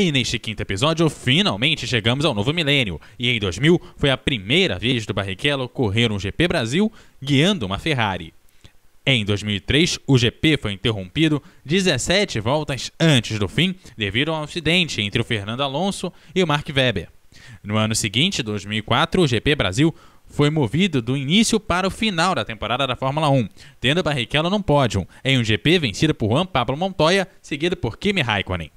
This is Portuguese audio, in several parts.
E neste quinto episódio, finalmente chegamos ao novo milênio. E em 2000 foi a primeira vez do Barrichello correr um GP Brasil guiando uma Ferrari. Em 2003, o GP foi interrompido 17 voltas antes do fim devido a um acidente entre o Fernando Alonso e o Mark Webber. No ano seguinte, 2004, o GP Brasil foi movido do início para o final da temporada da Fórmula 1, tendo Barrichello no pódio, em um GP vencido por Juan Pablo Montoya, seguido por Kimi Raikkonen.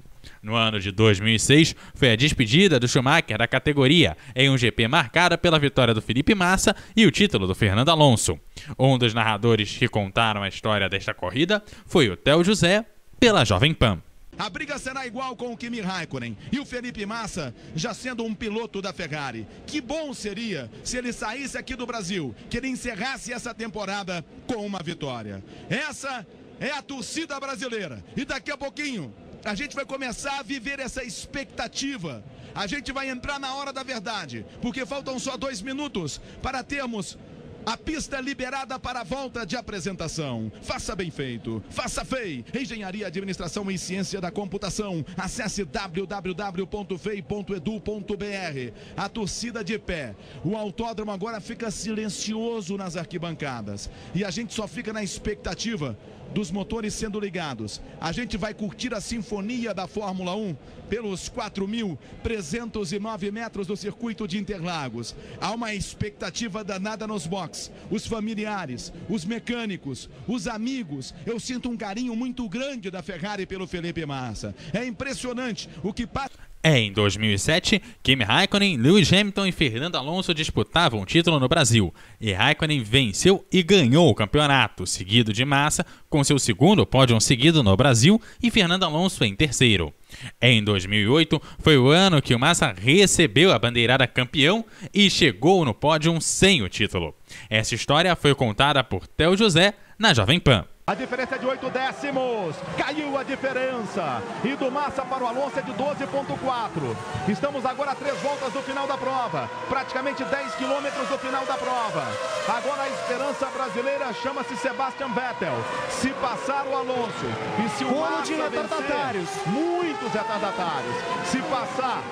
No ano de 2006, foi a despedida do Schumacher da categoria, em um GP marcado pela vitória do Felipe Massa e o título do Fernando Alonso. Um dos narradores que contaram a história desta corrida foi o Theo José, pela Jovem Pan. A briga será igual com o Kimi Raikkonen e o Felipe Massa já sendo um piloto da Ferrari. Que bom seria se ele saísse aqui do Brasil, que ele encerrasse essa temporada com uma vitória. Essa é a torcida brasileira. E daqui a pouquinho a gente vai começar a viver essa expectativa. A gente vai entrar na hora da verdade, porque faltam só dois minutos para termos a pista liberada para a volta de apresentação. Faça bem feito. Faça FEI. Engenharia, Administração e Ciência da Computação. Acesse www.fei.edu.br. A torcida de pé. O autódromo agora fica silencioso nas arquibancadas. E a gente só fica na expectativa dos motores sendo ligados. A gente vai curtir a sinfonia da Fórmula 1 pelos 4.309 metros do circuito de Interlagos. Há uma expectativa danada nos boxes. Os familiares, os mecânicos, os amigos. Eu sinto um carinho muito grande da Ferrari pelo Felipe Massa. É impressionante o que passa. É, em 2007, Kimi Raikkonen, Lewis Hamilton e Fernando Alonso disputavam o título no Brasil, e Raikkonen venceu e ganhou o campeonato, seguido de Massa, com seu segundo pódio seguido no Brasil e Fernando Alonso em terceiro. Em 2008, foi o ano que o Massa recebeu a bandeirada campeão e chegou no pódio sem o título. Essa história foi contada por Theo José na Jovem Pan. A diferença é de 8 décimos. Caiu a diferença. E do Massa para o Alonso é de 12,4. Estamos agora a três voltas do final da prova. Praticamente 10 quilômetros do final da prova. Agora a esperança brasileira chama-se Sebastian Vettel. Se passar o Alonso e se o Como Massa de retardatários. vencer, muitos retardatários. Se passar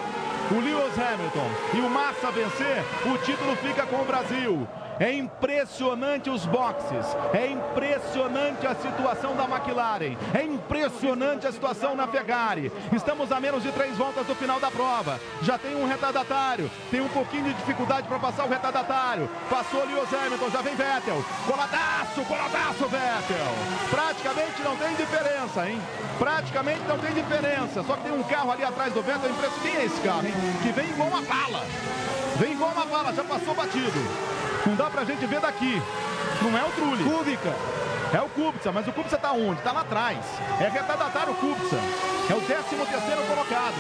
o Lewis Hamilton e o Massa vencer, o título fica com o Brasil. É impressionante os boxes, é impressionante a situação da McLaren, é impressionante a situação na Ferrari. Estamos a menos de três voltas do final da prova. Já tem um retardatário, tem um pouquinho de dificuldade para passar o retardatário. Passou Lewis Hamilton, já vem Vettel. Coladaço, coladaço Vettel. Praticamente não tem diferença, hein? Praticamente não tem diferença. Só que tem um carro ali atrás do Vettel, impressionante. Quem é esse carro, hein? Que vem igual uma bala. Vem igual uma bala, já passou batido. Não dá pra gente ver daqui. Não é o Trulli. Kubica. É o Kubica, mas o Kubica tá onde? Tá lá atrás. É retardatário o Kubica. É o 13 terceiro colocado.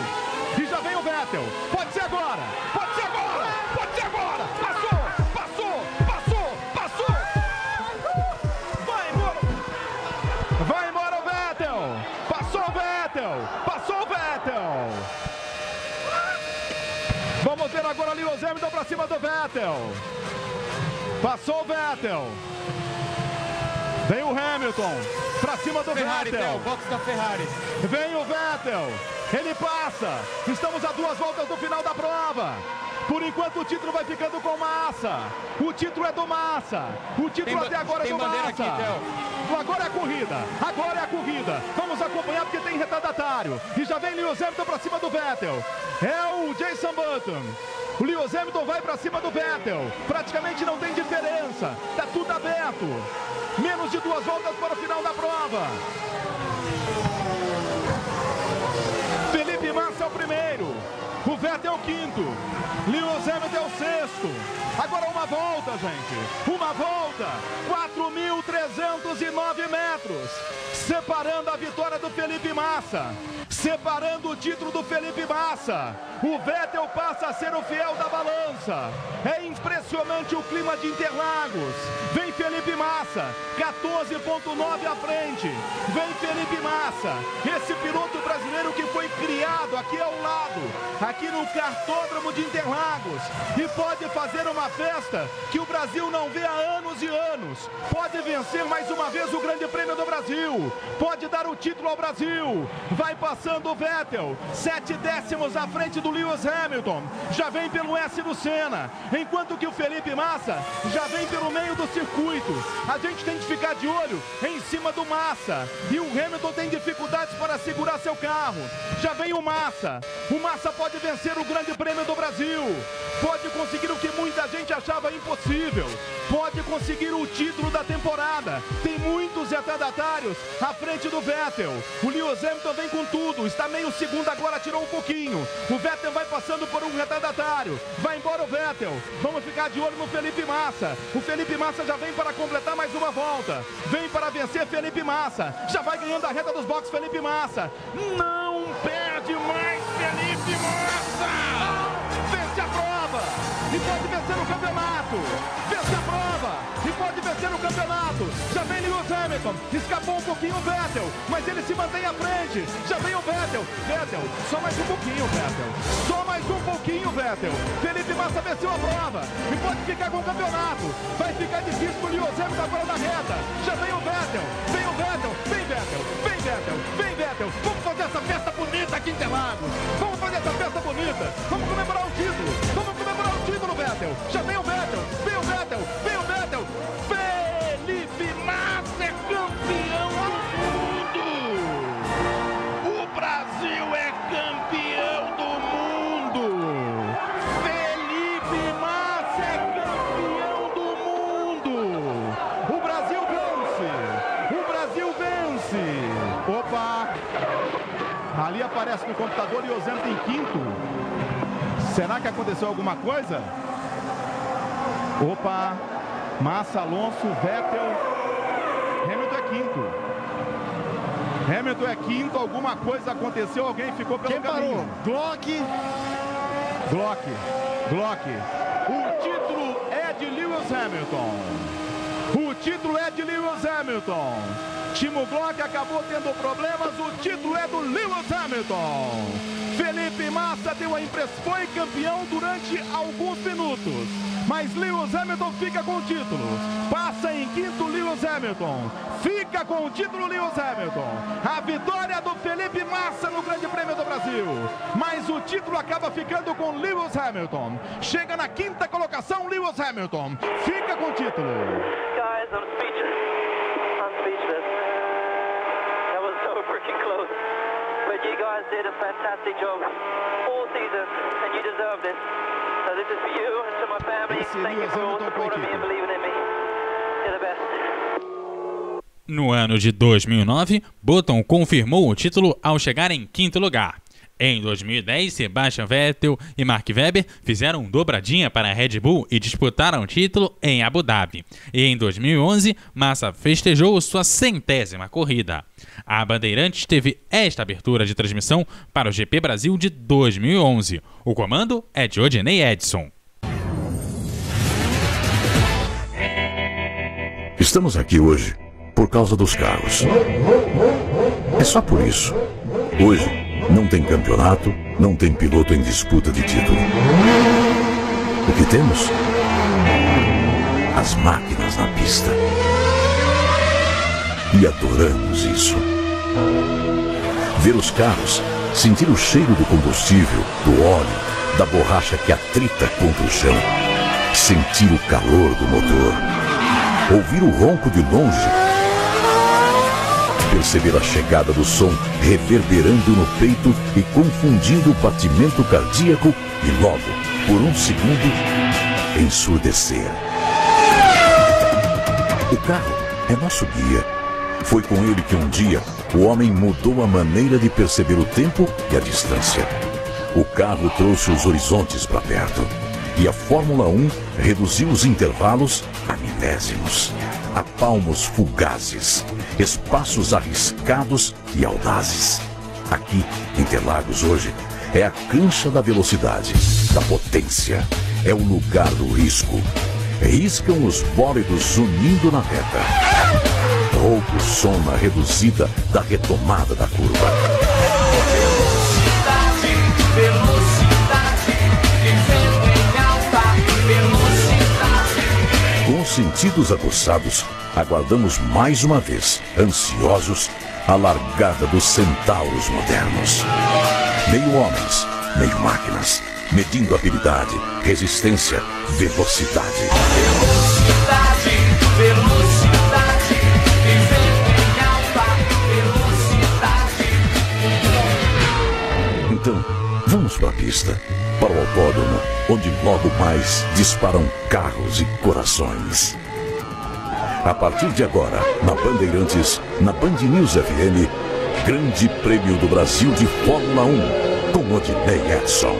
E já vem o Vettel. Pode ser agora. Pode ser agora. Pode ser agora. Passou. Passou. Passou. Passou. Vai embora. Vai embora o Vettel. Passou o Vettel. Passou o Vettel. Vamos ver agora Lewis Hamilton pra cima do Vettel. Passou o Vettel. Vem o Hamilton pra cima do Ferrari, Vettel. Box da Ferrari. Vem o Vettel. Ele passa. Estamos a duas voltas do final da prova. Por enquanto o título vai ficando com Massa. O título é do Massa. O título Tem até agora é do Massa. aqui. Agora é a corrida. Agora é a corrida. Vamos acompanhar porque tem retardatário. E já vem Lewis Hamilton pra cima do Vettel. É o Jason Button. O Lewis Hamilton vai pra cima do Vettel. Praticamente não tem diferença. Tá tudo aberto. Menos de duas voltas para o final da prova. Felipe Massa é o primeiro. O Vettel é o quinto. Lewis Hamilton é o sexto. Agora uma volta, gente. Uma volta. 4.309 metros. Separando a vitória do Felipe Massa. Separando o título do Felipe Massa. O Vettel passa a ser o fiel da balança. É impressionante o clima de Interlagos. Vem Felipe Massa. 14.9 à frente. Vem Felipe Massa. Esse piloto brasileiro que foi criado aqui ao lado, aqui no Cartódromo de Interlagos, e pode fazer uma festa que o Brasil não vê há anos e anos. Pode vencer mais uma vez o Grande Prêmio do Brasil, pode dar o título ao Brasil. Vai passando o Vettel, sete décimos à frente do Lewis Hamilton, já vem pelo S do Senna, enquanto que o Felipe Massa já vem pelo meio do circuito. A gente tem que ficar de olho em cima do Massa, e o Hamilton tem dificuldades para segurar seu carro. Já vem o Massa. O Massa pode vencer o Grande Prêmio do Brasil. Pode conseguir o que muita gente achava impossível. Pode conseguir o título da temporada. Tem muitos retardatários à frente do Vettel. O Lewis Hamilton vem com tudo. Está meio segundo agora, tirou um pouquinho. O Vettel vai passando por um retardatário. Vai embora o Vettel. Vamos ficar de olho no Felipe Massa. O Felipe Massa já vem para completar mais uma volta. Vem para vencer Felipe Massa. Já vai ganhando a reta dos boxes Felipe Massa. Não perde mais campeonato. Já vem Lewis Hamilton, escapou um pouquinho o Vettel, mas ele se mantém à frente. Já vem o Vettel. Vettel, só mais um pouquinho, Vettel. Só mais um pouquinho, Vettel. Felipe Massa venceu a prova e pode ficar com o campeonato. Vai ficar difícil pro Lewis Hamilton agora na reta. Já vem o Vettel, vem o Vettel, vem Vettel, vem Vettel, vem Vettel. Vamos fazer essa festa bonita aqui em Interlagos. Vamos fazer essa festa bonita. Vamos comemorar o título. Vamos comemorar o título, Vettel. Já vem o Vettel, aparece no computador e o Ozempo em quinto. Será que aconteceu alguma coisa? Opa! Massa, Alonso, Vettel. Hamilton é quinto. Hamilton é quinto, alguma coisa aconteceu, alguém ficou pelo Quem caminho. parou? Glock. Glock, Glock. O título é de Lewis Hamilton. O título é de Lewis Hamilton. Timo Glock acabou tendo problemas, o título é do Lewis Hamilton. Felipe Massa deu a impressão, foi campeão durante alguns minutos. Mas Lewis Hamilton fica com o título. Passa em quinto Lewis Hamilton. Fica com o título Lewis Hamilton. A vitória do Felipe Massa no Grande Prêmio do Brasil. Mas o título acaba ficando com Lewis Hamilton. Chega na quinta colocação Lewis Hamilton. Fica com o título. Guys, close. But you guys did a fantastic job all season, and you deserve this. So this is for you and to my family. Thank you for all supporting me and believing in me. You're the best. No ano de 2009, Button confirmou o título ao chegar em quinto lugar. Em 2010, Sebastian Vettel e Mark Webber fizeram dobradinha para a Red Bull e disputaram o título em Abu Dhabi. E em 2011, Massa festejou sua centésima corrida. A Bandeirantes teve esta abertura de transmissão para o GP Brasil de 2011. O comando é de Odinei Edson. Estamos aqui hoje por causa dos carros. É só por isso. Hoje não tem campeonato, não tem piloto em disputa de título. O que temos? As máquinas na pista. E adoramos isso. Ver os carros, sentir o cheiro do combustível, do óleo, da borracha que atrita contra o chão, sentir o calor do motor ouvir o ronco de longe, perceber a chegada do som reverberando no peito e confundindo o batimento cardíaco e logo, por um segundo, ensurdecer. O carro é nosso guia. Foi com ele que um dia o homem mudou a maneira de perceber o tempo e a distância. O carro trouxe os horizontes para perto. E a Fórmula 1 reduziu os intervalos a milésimos, a palmos fugazes, espaços arriscados e audazes. Aqui, Interlagos hoje, é a cancha da velocidade, da potência, é o lugar do risco. Riscam os bólidos unindo na reta. Rouba o som na reduzida da retomada da curva. Sentidos aguçados, aguardamos mais uma vez, ansiosos, a largada dos centauros modernos. Meio homens, meio máquinas, medindo habilidade, resistência, velocidade. Velocidade, velocidade, em alta velocidade. Então, vamos para a pista, para o autódromo, onde logo mais disparam carros e corações. A partir de agora, na Bandeirantes, na Band News FM, Grande Prêmio do Brasil de Fórmula 1, com Odinei Edson.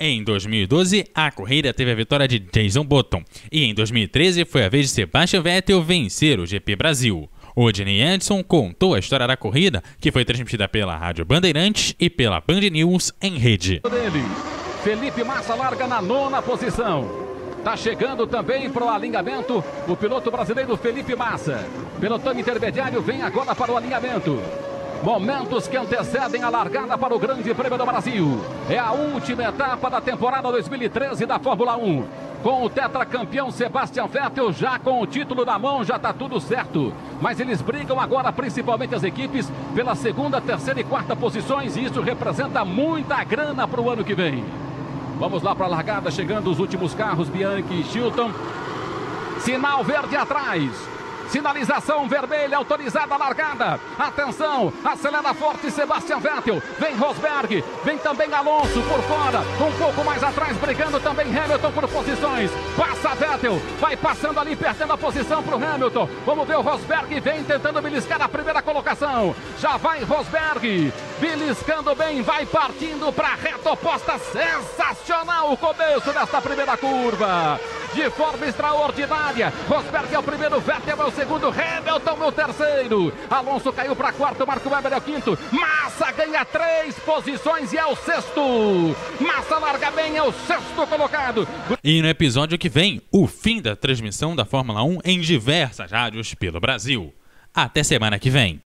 Em 2012, a corrida teve a vitória de Jason Button. E em 2013 foi a vez de Sebastian Vettel vencer o GP Brasil. O Odinei Anderson contou a história da corrida, que foi transmitida pela Rádio Bandeirantes e pela Band News em rede. Felipe Massa larga na nona posição. Tá chegando também para o alinhamento o piloto brasileiro Felipe Massa. Pelotão intermediário vem agora para o alinhamento. Momentos que antecedem a largada para o Grande Prêmio do Brasil. É a última etapa da temporada 2013 da Fórmula 1. Com o tetracampeão Sebastian Vettel já com o título na mão, já está tudo certo. Mas eles brigam agora, principalmente as equipes, pela segunda, terceira e quarta posições, e isso representa muita grana para o ano que vem. Vamos lá para a largada, chegando os últimos carros, Bianchi e Chilton. Sinal verde atrás. Sinalização vermelha autorizada largada. Atenção, acelera forte Sebastian Vettel. Vem Rosberg, vem também Alonso por fora. Um pouco mais atrás, brigando também Hamilton por posições. Passa Vettel, vai passando ali, perdendo a posição para o Hamilton. Vamos ver o Rosberg, vem tentando beliscar a primeira colocação. Já vai Rosberg, beliscando bem, vai partindo para a reta oposta. Sensacional o começo desta primeira curva. De forma extraordinária. Rosberg é o primeiro, Vettel é o segundo, Hamilton é o terceiro. Alonso caiu para quarto, Marco Weber é o quinto. Massa ganha três posições e é o sexto. Massa larga bem, é o sexto colocado. E no episódio que vem, o fim da transmissão da Fórmula 1 em diversas rádios pelo Brasil. Até semana que vem.